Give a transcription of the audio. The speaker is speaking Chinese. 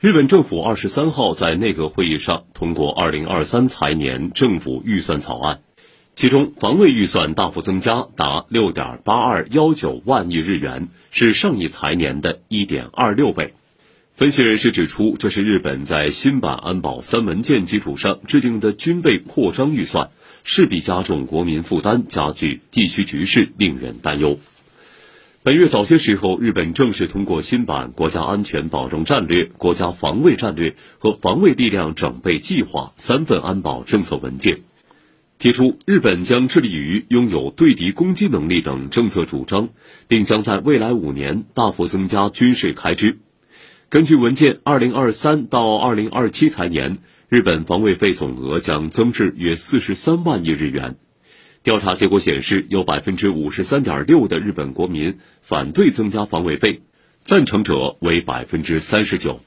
日本政府二十三号在内阁会议上通过二零二三财年政府预算草案，其中防卫预算大幅增加，达六点八二幺九万亿日元，是上一财年的一点二六倍。分析人士指出，这是日本在新版安保三文件基础上制定的军备扩张预算，势必加重国民负担，加剧地区局势，令人担忧。本月早些时候，日本正式通过新版国家安全保障战略、国家防卫战略和防卫力量整备计划三份安保政策文件，提出日本将致力于拥有对敌攻击能力等政策主张，并将在未来五年大幅增加军事开支。根据文件，二零二三到二零二七财年，日本防卫费总额将增至约四十三万亿日元。调查结果显示，有百分之五十三点六的日本国民反对增加防卫费，赞成者为百分之三十九。